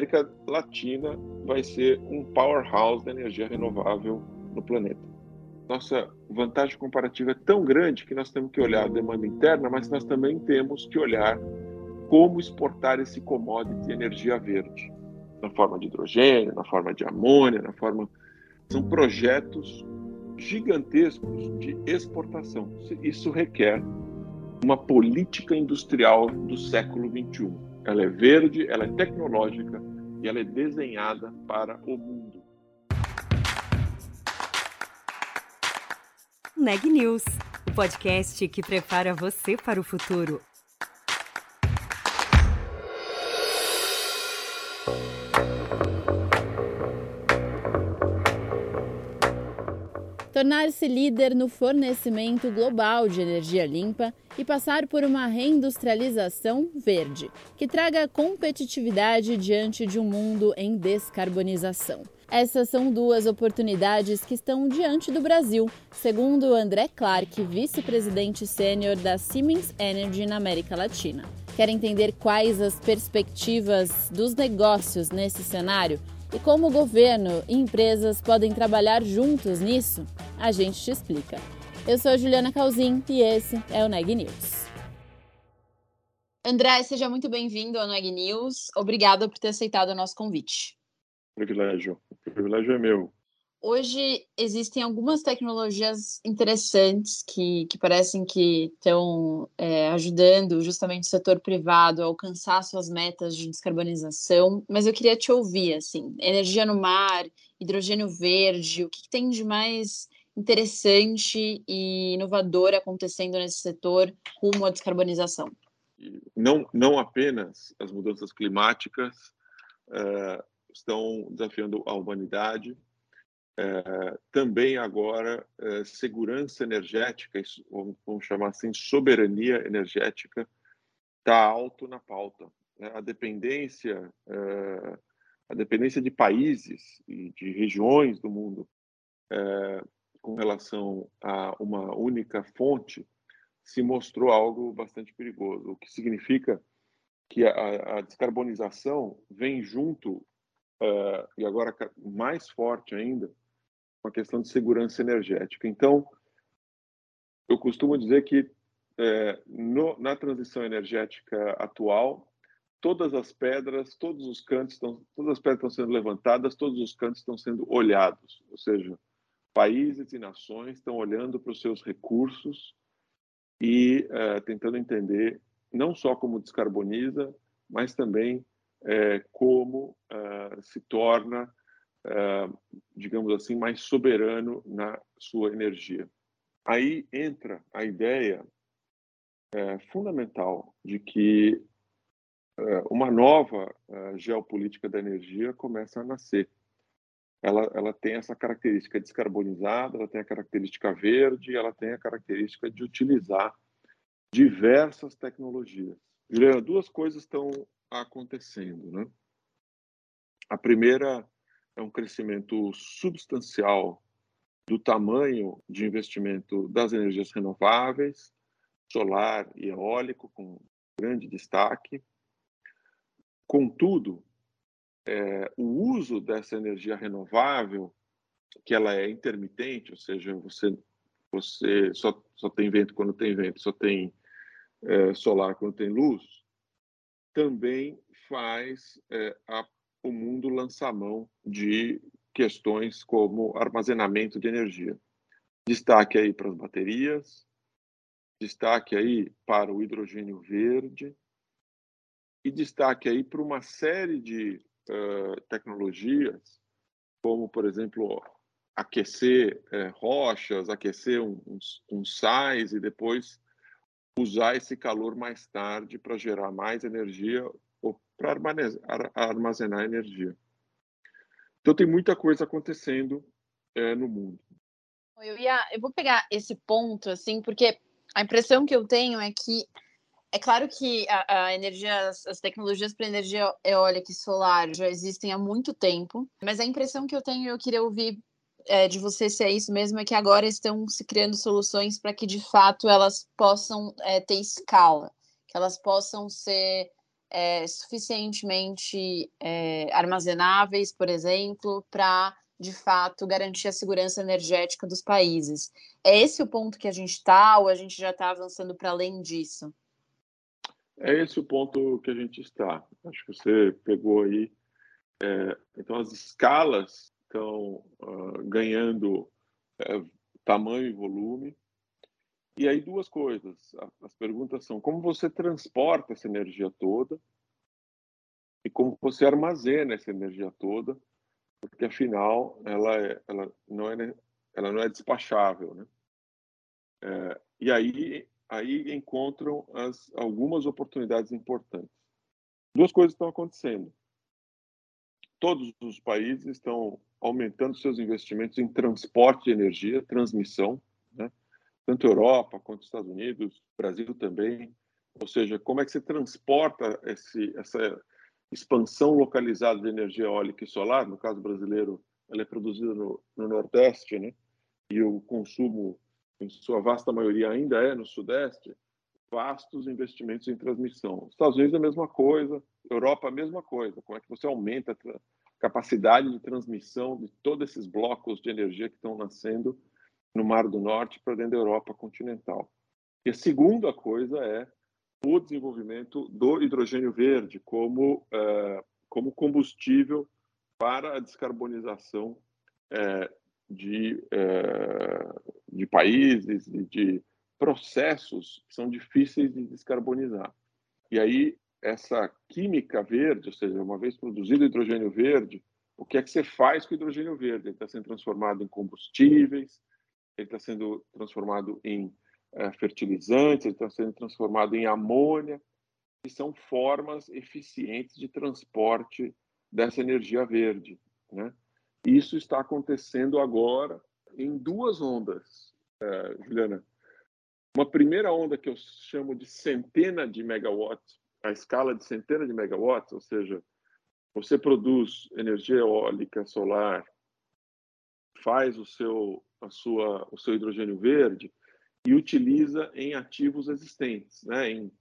América Latina vai ser um powerhouse da energia renovável no planeta. Nossa vantagem comparativa é tão grande que nós temos que olhar a demanda interna, mas nós também temos que olhar como exportar esse commodity de energia verde, na forma de hidrogênio, na forma de amônia, na forma são projetos gigantescos de exportação. Isso requer uma política industrial do século 21 ela é verde, ela é tecnológica e ela é desenhada para o mundo. Neg News, o podcast que prepara você para o futuro. tornar-se líder no fornecimento global de energia limpa e passar por uma reindustrialização verde, que traga competitividade diante de um mundo em descarbonização. Essas são duas oportunidades que estão diante do Brasil, segundo André Clark, vice-presidente sênior da Siemens Energy na América Latina. Quer entender quais as perspectivas dos negócios nesse cenário? E como o governo e empresas podem trabalhar juntos nisso? A gente te explica. Eu sou Juliana Calzin e esse é o Neg News. André, seja muito bem-vindo ao Neg News. Obrigada por ter aceitado o nosso convite. Privilégio. O privilégio é meu. Hoje existem algumas tecnologias interessantes que, que parecem que estão é, ajudando justamente o setor privado a alcançar suas metas de descarbonização, mas eu queria te ouvir, assim, energia no mar, hidrogênio verde, o que, que tem de mais interessante e inovador acontecendo nesse setor rumo à descarbonização? Não, não apenas as mudanças climáticas uh, estão desafiando a humanidade, é, também agora é, segurança energética, vamos chamar assim, soberania energética, está alto na pauta. Né? A dependência, a dependência de países e de regiões do mundo com relação a uma única fonte se mostrou algo bastante perigoso, o que significa que a, a descarbonização vem junto uh, e agora mais forte ainda uma questão de segurança energética. Então, eu costumo dizer que é, no, na transição energética atual, todas as pedras, todos os cantos estão, todas as pedras estão sendo levantadas, todos os cantos estão sendo olhados, ou seja, países e nações estão olhando para os seus recursos e é, tentando entender não só como descarboniza, mas também é, como é, se torna uh, digamos assim, mais soberano na sua energia. Aí entra a ideia uh, fundamental de que uh, uma nova geopolítica da energia começa a nascer. Ela, ela tem essa característica descarbonizada, ela tem a característica verde, ela tem a característica de utilizar diversas tecnologias. Juliana, duas coisas estão acontecendo, né? A primeira é um crescimento substancial do tamanho de investimento das energias renováveis, solar e eólico, com grande destaque. Contudo, é, o uso dessa energia renovável, que ela é intermitente, ou seja, você, você só, só tem vento quando tem vento, só tem é, solar quando tem luz, também faz é, a o mundo lança a mão de questões como armazenamento de energia. Destaque aí para as baterias, destaque aí para o hidrogênio verde e destaque aí para uma série de uh, tecnologias, como, por exemplo, aquecer uh, rochas, aquecer um sais e depois usar esse calor mais tarde para gerar mais energia ou para armazenar energia. Então tem muita coisa acontecendo é, no mundo. Eu, ia, eu vou pegar esse ponto assim, porque a impressão que eu tenho é que é claro que a, a energia, as, as tecnologias para energia eólica e solar já existem há muito tempo, mas a impressão que eu tenho, eu queria ouvir é, de você se é isso mesmo, é que agora estão se criando soluções para que de fato elas possam é, ter escala, que elas possam ser é, suficientemente é, armazenáveis, por exemplo, para de fato garantir a segurança energética dos países. É esse o ponto que a gente está, ou a gente já está avançando para além disso? É esse o ponto que a gente está. Acho que você pegou aí. É, então, as escalas estão uh, ganhando uh, tamanho e volume. E aí, duas coisas. As perguntas são como você transporta essa energia toda e como você armazena essa energia toda, porque afinal ela, é, ela, não, é, ela não é despachável. Né? É, e aí aí encontram as, algumas oportunidades importantes. Duas coisas estão acontecendo. Todos os países estão aumentando seus investimentos em transporte de energia, transmissão, né? tanto Europa quanto Estados Unidos, Brasil também. Ou seja, como é que você transporta esse, essa expansão localizada de energia eólica e solar? No caso brasileiro, ela é produzida no, no Nordeste, né? e o consumo em sua vasta maioria ainda é no Sudeste, vastos investimentos em transmissão. Estados Unidos é a mesma coisa, Europa a mesma coisa. Como é que você aumenta a capacidade de transmissão de todos esses blocos de energia que estão nascendo no Mar do Norte para dentro da Europa continental? E a segunda coisa é o desenvolvimento do hidrogênio verde como, uh, como combustível para a descarbonização uh, de, é, de países e de processos que são difíceis de descarbonizar. E aí, essa química verde, ou seja, uma vez produzido hidrogênio verde, o que é que você faz com o hidrogênio verde? Ele está sendo transformado em combustíveis, ele está sendo transformado em é, fertilizantes, ele está sendo transformado em amônia, que são formas eficientes de transporte dessa energia verde. Né? Isso está acontecendo agora em duas ondas, é, Juliana. Uma primeira onda que eu chamo de centena de megawatts, a escala de centena de megawatts, ou seja, você produz energia eólica solar, faz o seu, a sua, o seu hidrogênio verde e utiliza em ativos existentes, né? em,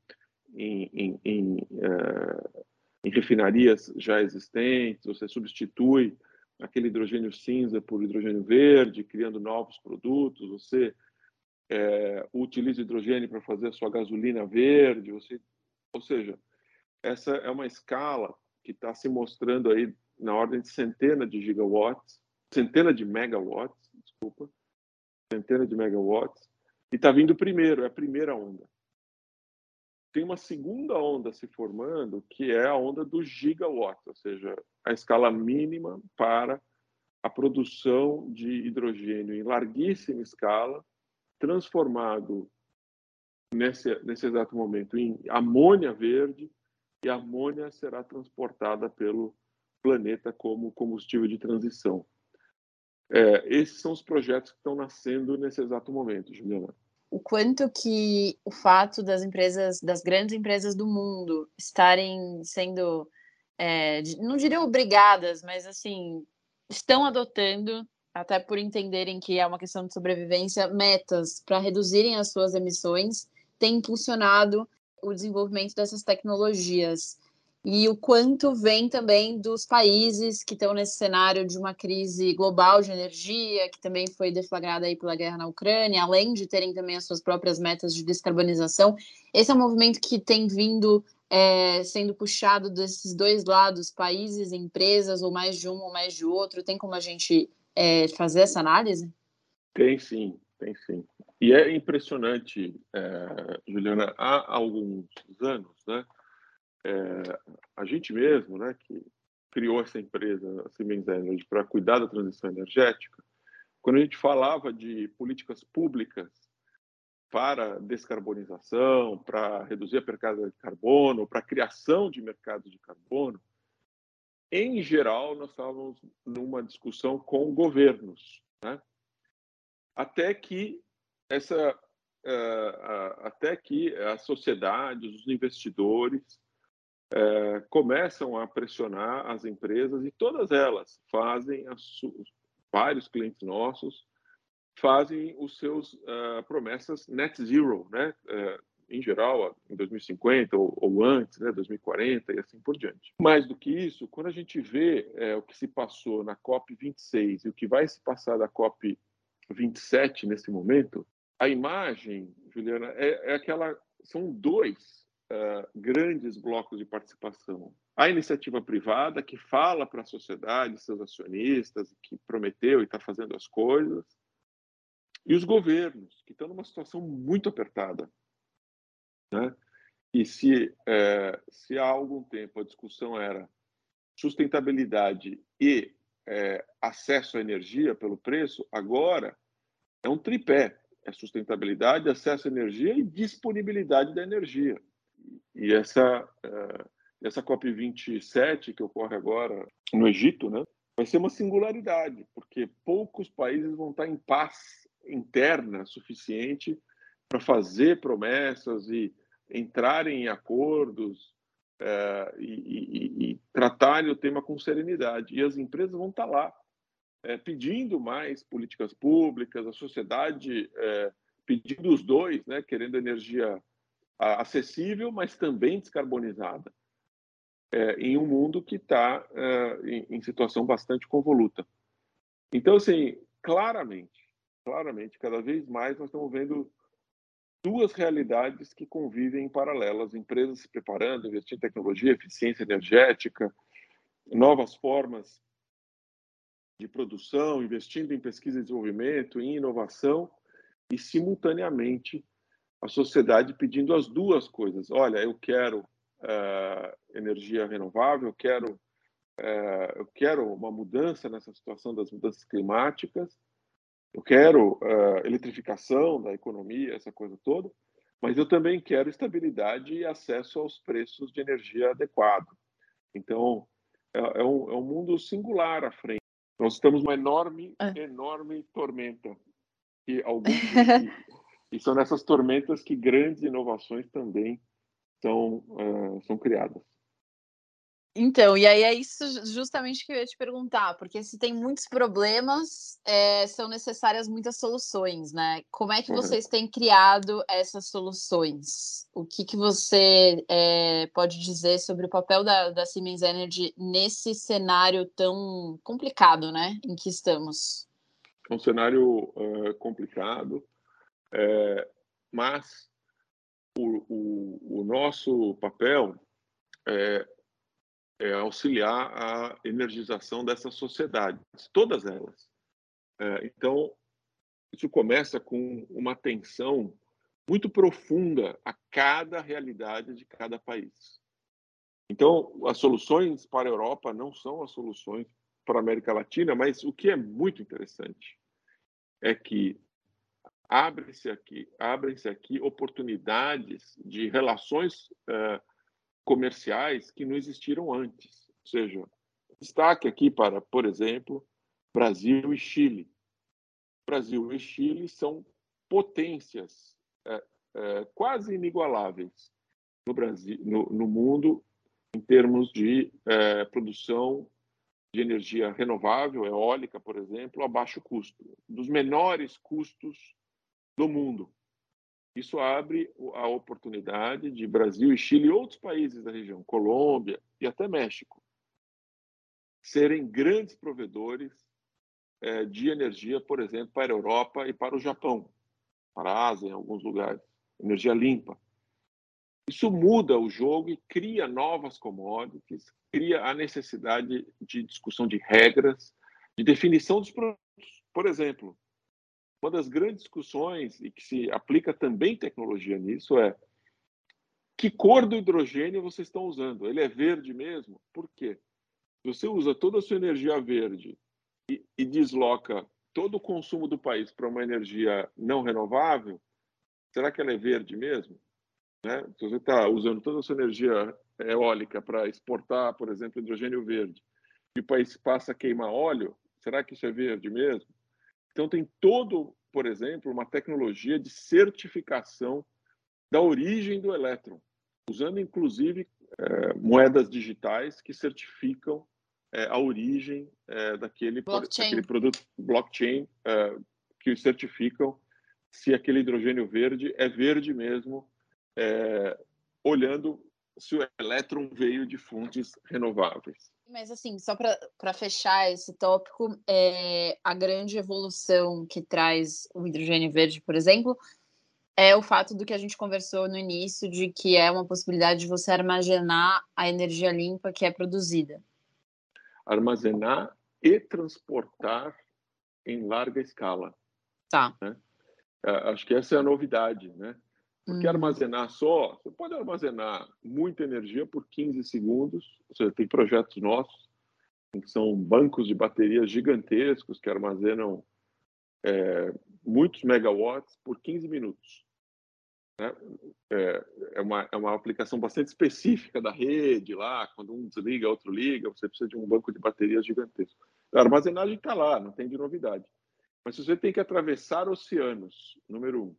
em, em, em, uh, em refinarias já existentes, você substitui aquele hidrogênio cinza por hidrogênio verde, criando novos produtos, você é, utiliza hidrogênio para fazer a sua gasolina verde, você, ou seja, essa é uma escala que está se mostrando aí na ordem de centenas de gigawatts, centenas de megawatts, desculpa, centenas de megawatts, e está vindo primeiro, é a primeira onda. Tem uma segunda onda se formando, que é a onda do gigawatt, ou seja, a escala mínima para a produção de hidrogênio em larguíssima escala, transformado nesse, nesse exato momento em amônia verde, e a amônia será transportada pelo planeta como combustível de transição. É, esses são os projetos que estão nascendo nesse exato momento, Juliana o quanto que o fato das empresas, das grandes empresas do mundo estarem sendo, é, não diria obrigadas, mas assim, estão adotando, até por entenderem que é uma questão de sobrevivência, metas para reduzirem as suas emissões, tem impulsionado o desenvolvimento dessas tecnologias e o quanto vem também dos países que estão nesse cenário de uma crise global de energia, que também foi deflagrada aí pela guerra na Ucrânia, além de terem também as suas próprias metas de descarbonização. Esse é um movimento que tem vindo é, sendo puxado desses dois lados, países, empresas, ou mais de um ou mais de outro. Tem como a gente é, fazer essa análise? Tem sim, tem sim. E é impressionante, é, Juliana, há alguns anos, né? É, a gente mesmo, né, que criou essa empresa, a Siemens Energy, para cuidar da transição energética, quando a gente falava de políticas públicas para descarbonização, para reduzir a pegada de carbono, para criação de mercados de carbono, em geral, nós estávamos numa discussão com governos, né? até que essa, uh, até que a sociedade, os investidores uh, começam a pressionar as empresas e todas elas fazem vários clientes nossos fazem os seus uh, promessas net zero, né? Uh, em geral, em 2050 ou, ou, antes, né, 2040 e assim por diante. Mais do que isso, quando a gente vê é, o que se passou na COP 26 e o que vai se passar da COP 27 nesse momento, a imagem, Juliana, é, é aquela. São dois uh, grandes blocos de participação. A iniciativa privada, que fala para a sociedade, seus acionistas, que prometeu e está fazendo as coisas, e os governos, que estão numa situação muito apertada. Né? E se, é, se há algum tempo a discussão era sustentabilidade e é, acesso à energia pelo preço, agora é um tripé: é sustentabilidade, acesso à energia e disponibilidade da energia. E essa, é, essa COP27, que ocorre agora no Egito, né, vai ser uma singularidade, porque poucos países vão estar em paz interna suficiente para fazer promessas e entrarem em acordos é, e, e, e, tratarem o tema com serenidade. E as empresas vão estar lá é, pedindo mais políticas públicas, a sociedade é, pedindo os dois, né, querendo energia acessível, mas também descarbonizada, é, em um mundo que está é, em, em situação bastante convoluta. Então, assim, claramente, claramente, cada vez mais nós estamos vendo duas realidades que convivem em paralelo: as empresas se preparando, investindo em tecnologia, eficiência energética, novas formas de produção, investindo em pesquisa e desenvolvimento, em inovação, e simultaneamente a sociedade pedindo as duas coisas. Olha, eu quero uh, energia renovável, eu quero, uh, eu quero uma mudança nessa situação das mudanças climáticas, eu quero uh, eletrificação da economia, essa coisa toda, mas eu também quero estabilidade e acesso aos preços de energia adequado. Então, é, é, um, é um, mundo singular à frente. Nós estamos numa enorme, é. enorme tormenta. E, alguns, e, são nessas tormentas que grandes inovações também são, uh, são criadas. Então, e aí é isso justamente que eu ia te perguntar, porque se tem muitos problemas, é, são necessárias muitas soluções, né? Como é que uhum. vocês têm criado essas soluções? O que, que você é, pode dizer sobre o papel da, da Siemens Energy nesse cenário tão complicado, né, em que estamos? É um cenário uh, complicado, é, mas o, o, o nosso papel é é, auxiliar a energização dessas sociedades, todas elas. É, então, isso começa com uma atenção muito profunda a cada realidade de cada país. Então, as soluções para a Europa não são as soluções para a América Latina, mas o que é muito interessante é que abrem-se aqui, abrem-se aqui oportunidades de relações uh, comerciais que não existiram antes. Ou seja, destaque aqui para, por exemplo, Brasil e Chile. Brasil e Chile são potências é, é, quase inigualáveis no Brasil, no, no mundo, em termos de produção de energia renovável, eólica, por exemplo, a baixo custo, dos menores custos do mundo. Isso abre a oportunidade de Brasil e Chile e outros países da região, Colômbia e até México, serem grandes provedores é, de energia, por exemplo, para a Europa e para o Japão, para a Ásia, em alguns lugares, energia limpa. Isso muda o jogo e cria novas commodities, cria a necessidade de discussão de regras, de definição dos produtos. Por exemplo, uma das grandes discussões, e que se aplica também tecnologia nisso, é que cor do hidrogênio vocês estão usando? Ele é verde mesmo? Por quê? Você usa toda a sua energia verde e, e desloca todo o consumo do país para uma energia não renovável, será que ela é verde mesmo? Né? Se você está usando toda a sua energia eólica para exportar, por exemplo, hidrogênio verde, e o país passa a queimar óleo, será que isso é verde mesmo? Então, tem todo, por exemplo, uma tecnologia de certificação da origem do elétron, usando inclusive é, moedas digitais que certificam é, a origem é, daquele, daquele, produto blockchain é, que certificam se aquele hidrogênio verde é verde mesmo, é, olhando se o elétron veio de fontes renováveis. Mas, assim, só para fechar esse tópico, é, a grande evolução que traz o hidrogênio verde, por exemplo, é o fato do que a gente conversou no início, de que é uma possibilidade de você armazenar a energia limpa que é produzida. Armazenar e transportar em larga escala. Tá. Né? É, acho que essa é a novidade, né? Porque hum. armazenar só, você pode armazenar muita energia por 15 segundos. Você tem projetos nossos que são bancos de baterias gigantescos que armazenam é, muitos megawatts por 15 minutos. Né? É, é, uma, é uma aplicação bastante específica da rede lá, quando um desliga, outro liga, você precisa de um banco de baterias gigantesco. A armazenagem está lá, não tem de novidade. Mas se você tem que atravessar oceanos, número um,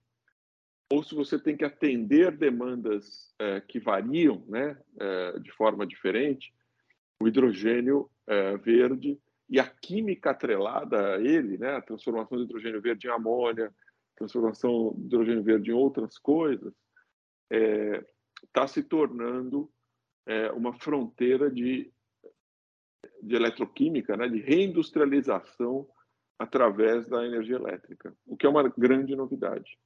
ou se você tem que atender demandas é, que variam né, é, de forma diferente, o hidrogênio é, verde e a química atrelada a ele, né, a transformação do hidrogênio verde em amônia, transformação do hidrogênio verde em outras coisas, está se tornando uma fronteira de, de eletroquímica, né, de reindustrialização através da energia elétrica, o que é uma grande novidade.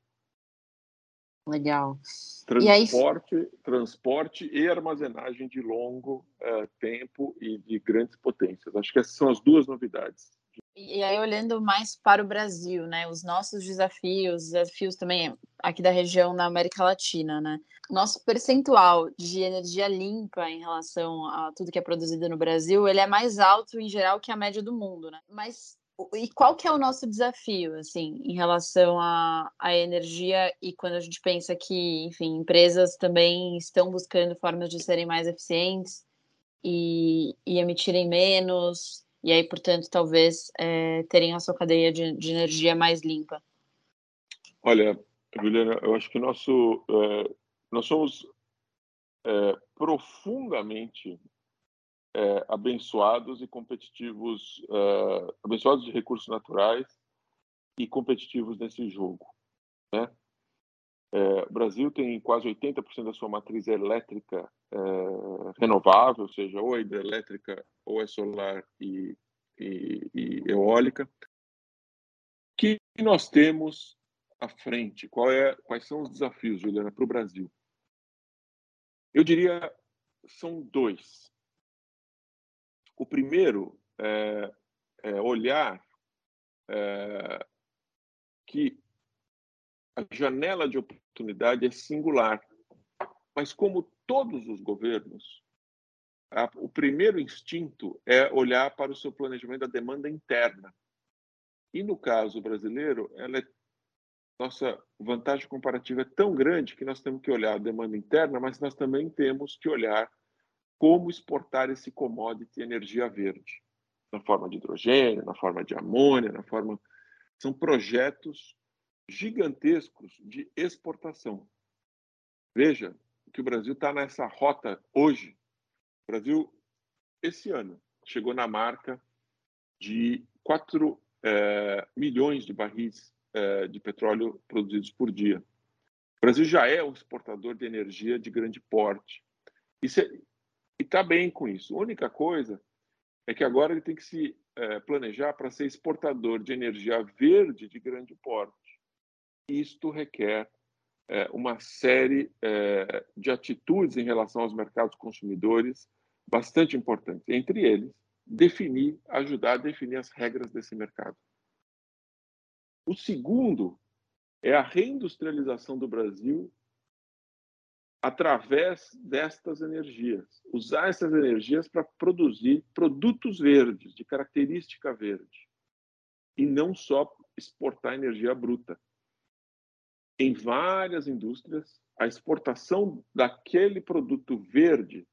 Legal. Transporte, e aí... transporte e armazenagem de longo uh, tempo e de grandes potências. Acho que essas são as duas novidades. E aí, olhando mais para o Brasil, né? Os nossos desafios, desafios também aqui da região da América Latina, né? Nosso percentual de energia limpa em relação a tudo que é produzido no Brasil, ele é mais alto em geral que a média do mundo, né? Mas e qual que é o nosso desafio, assim, em relação à, à energia e quando a gente pensa que, enfim, empresas também estão buscando formas de serem mais eficientes e, e emitirem menos, e aí, portanto, talvez é, terem a sua cadeia de, de, energia mais limpa? Olha, Juliana, eu acho que nosso, é, nós somos é, profundamente é, abençoados e competitivos, é, abençoados de recursos naturais e competitivos nesse jogo. Né? É, o Brasil tem quase 80% da sua matriz elétrica é, renovável, ou seja, ou é hidrelétrica ou é solar e, e, e eólica. que nós temos à frente? É, quais são os desafios, Juliana, para o Brasil? Eu diria são dois. O primeiro é, é olhar é, que a janela de oportunidade é singular, mas como todos os governos, a, o primeiro instinto é olhar para o seu planejamento da demanda interna. E no caso brasileiro, ela é, nossa vantagem comparativa é tão grande que nós temos que olhar a demanda interna, mas nós também temos que olhar como exportar esse commodity energia verde, na forma de hidrogênio, na forma de amônia, na forma. São projetos gigantescos de exportação. Veja que o Brasil está nessa rota hoje. O Brasil, esse ano, chegou na marca de 4 é, milhões de barris é, de petróleo produzidos por dia. O Brasil já é um exportador de energia de grande porte. Isso é, e está bem com isso. A única coisa é que agora ele tem que se é, planejar para ser exportador de energia verde de grande porte. Isto requer é, uma série é, de atitudes em relação aos mercados consumidores bastante importantes. Entre eles, definir, ajudar a definir as regras desse mercado. O segundo é a reindustrialização do Brasil através destas energias. Usar essas energias para produzir produtos verdes, de característica verde. E não só exportar energia bruta. em várias indústrias, a exportação daquele produto verde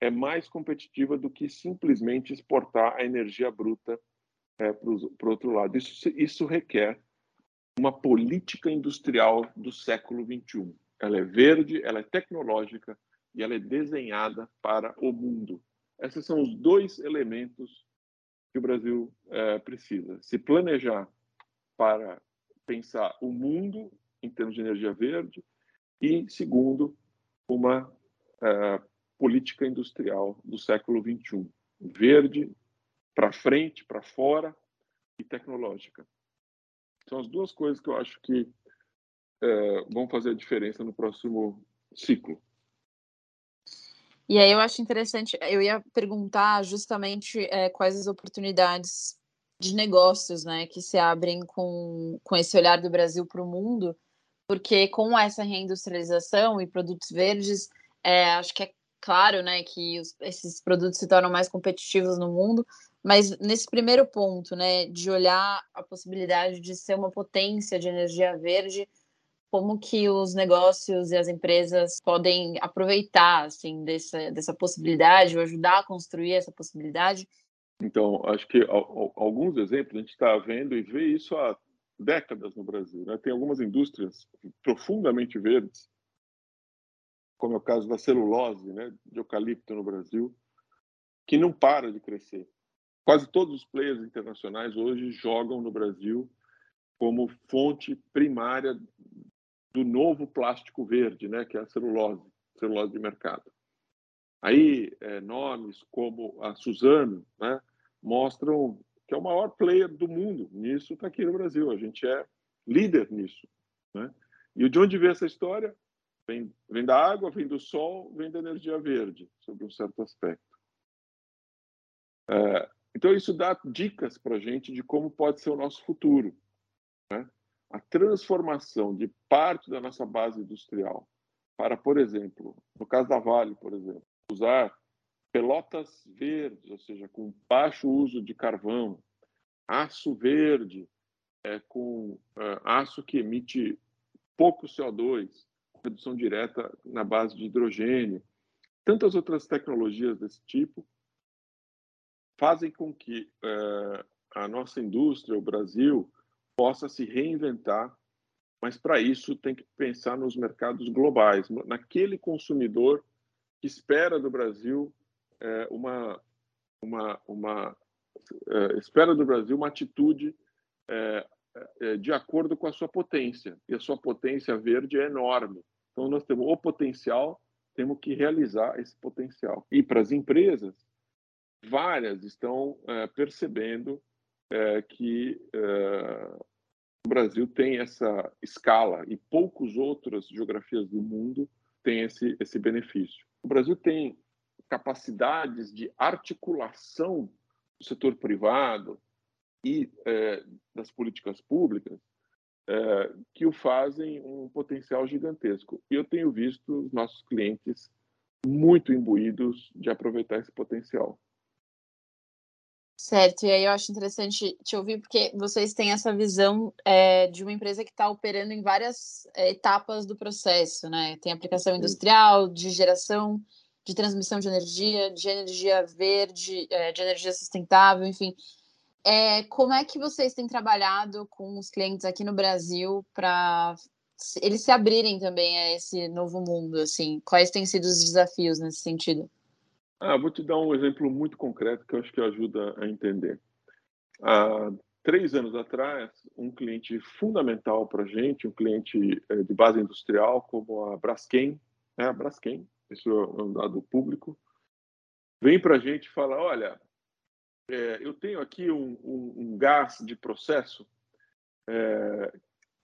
é mais competitiva do que simplesmente exportar a energia bruta é, para o outro lado. Isso, isso requer uma política industrial do século XXI. Ela é verde, ela é tecnológica e ela é desenhada para o mundo. Esses são os dois elementos que o Brasil é, precisa: se planejar para pensar o mundo em termos de energia verde e, segundo, uma é, política industrial do século XXI, verde, para frente, para fora e tecnológica. São as duas coisas que eu acho que é, vão fazer a diferença no próximo ciclo. E aí eu acho interessante, eu ia perguntar justamente é, quais as oportunidades de negócios né, que se abrem com, com esse olhar do Brasil para o mundo, porque com essa reindustrialização e produtos verdes, é, acho que é claro né, que os, esses produtos se tornam mais competitivos no mundo, mas nesse primeiro ponto, né, de olhar a possibilidade de ser uma potência de energia verde, como que os negócios e as empresas podem aproveitar assim dessa, dessa possibilidade ou ajudar a construir essa possibilidade? Então, acho que alguns exemplos a gente está vendo e vê isso há décadas no Brasil. Né? Tem algumas indústrias profundamente verdes, como é o caso da celulose, né, de eucalipto no Brasil, que não para de crescer. Quase todos os players internacionais hoje jogam no Brasil como fonte primária do novo plástico verde, né, que é a celulose, celulose de mercado. Aí, é, nomes como a Suzano né, mostram que é o maior player do mundo nisso, está aqui no Brasil. A gente é líder nisso. Né? E de onde vem essa história? Vem, vem da água, vem do sol, vem da energia verde, sobre um certo aspecto. É, então, isso dá dicas para a gente de como pode ser o nosso futuro. Né? A transformação de parte da nossa base industrial para, por exemplo, no caso da Vale, por exemplo, usar pelotas verdes, ou seja, com baixo uso de carvão, aço verde, é, com é, aço que emite pouco CO2, redução direta na base de hidrogênio, tantas outras tecnologias desse tipo fazem com que é, a nossa indústria, o Brasil, possa se reinventar, mas para isso tem que pensar nos mercados globais, naquele consumidor que espera do Brasil é, uma, uma, uma é, espera do Brasil uma atitude é, de acordo com a sua potência e a sua potência verde é enorme. Então nós temos o potencial, temos que realizar esse potencial. E para as empresas várias estão percebendo que o Brasil tem essa escala e poucas outras geografias do mundo têm esse, esse benefício. O Brasil tem capacidades de articulação do setor privado e é, das políticas públicas é, que o fazem um potencial gigantesco. E eu tenho visto os nossos clientes muito imbuídos de aproveitar esse potencial. Certo, e aí eu acho interessante te ouvir, porque vocês têm essa visão é, de uma empresa que está operando em várias é, etapas do processo, né? Tem aplicação industrial, de geração, de transmissão de energia, de energia verde, é, de energia sustentável, enfim. É, como é que vocês têm trabalhado com os clientes aqui no Brasil para eles se abrirem também a esse novo mundo? Assim, quais têm sido os desafios nesse sentido? Ah, vou te dar um exemplo muito concreto que eu acho que ajuda a entender. Há três anos atrás, um cliente fundamental para a gente, um cliente eh, de base industrial, como a Braskem, né? a Braskem, isso é um dado público, vem para a gente e fala, olha, é, eu tenho aqui um, um, um gás de processo é,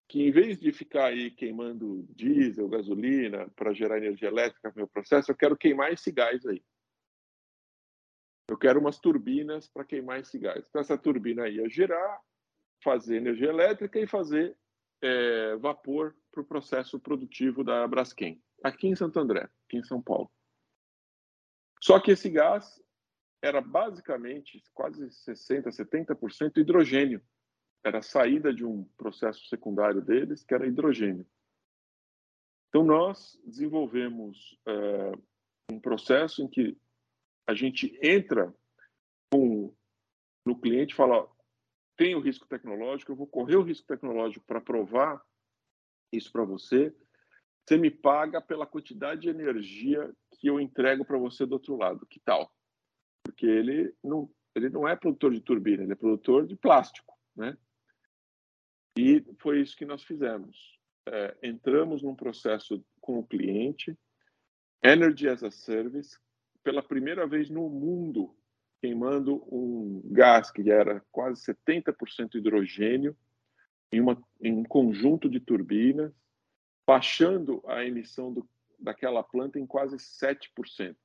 que, em vez de ficar aí queimando diesel, gasolina para gerar energia elétrica no meu processo, eu quero queimar esse gás aí. Eu quero umas turbinas para queimar esse gás. Então, essa turbina ia gerar, fazer energia elétrica e fazer é, vapor para o processo produtivo da Braskem, aqui em Santo André, aqui em São Paulo. Só que esse gás era basicamente quase 60%, 70% hidrogênio. era a saída de um processo secundário deles, que era hidrogênio. Então, nós desenvolvemos é, um processo em que a gente entra com, no cliente e fala: tem o risco tecnológico, eu vou correr o risco tecnológico para provar isso para você. Você me paga pela quantidade de energia que eu entrego para você do outro lado. Que tal? Porque ele não, ele não é produtor de turbina, ele é produtor de plástico, né? E foi isso que nós fizemos. É, entramos num processo com o cliente, Energy as a Service, pela primeira vez no mundo, queimando um gás que era quase 70% hidrogênio em, uma, em um conjunto de turbinas, baixando a emissão do, daquela planta em quase 7%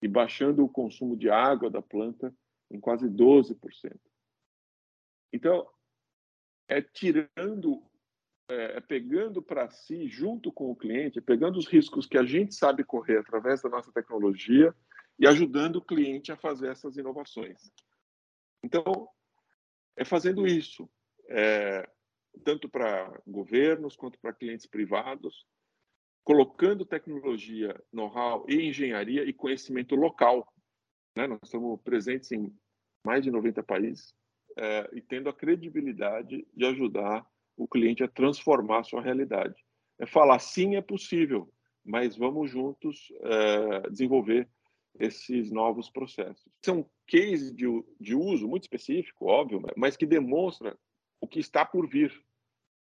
e baixando o consumo de água da planta em quase 12%. Então, é tirando, é, é pegando para si, junto com o cliente, é pegando os riscos que a gente sabe correr através da nossa tecnologia e ajudando o cliente a fazer essas inovações. Então, é fazendo isso, é, tanto para governos quanto para clientes privados, colocando tecnologia, know-how e engenharia e conhecimento local. Né? Nós estamos presentes em mais de 90 países é, e tendo a credibilidade de ajudar o cliente a transformar a sua realidade. É falar, sim, é possível, mas vamos juntos é, desenvolver esses novos processos. Esse é um case de, de uso muito específico, óbvio, mas que demonstra o que está por vir.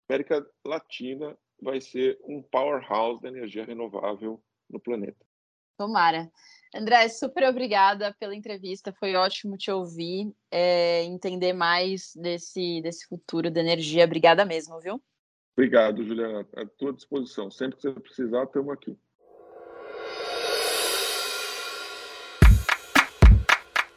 A América Latina vai ser um powerhouse da energia renovável no planeta. Tomara. André, super obrigada pela entrevista, foi ótimo te ouvir, é, entender mais desse, desse futuro da energia. Obrigada mesmo, viu? Obrigado, Juliana. À tua disposição. Sempre que você precisar, estamos aqui.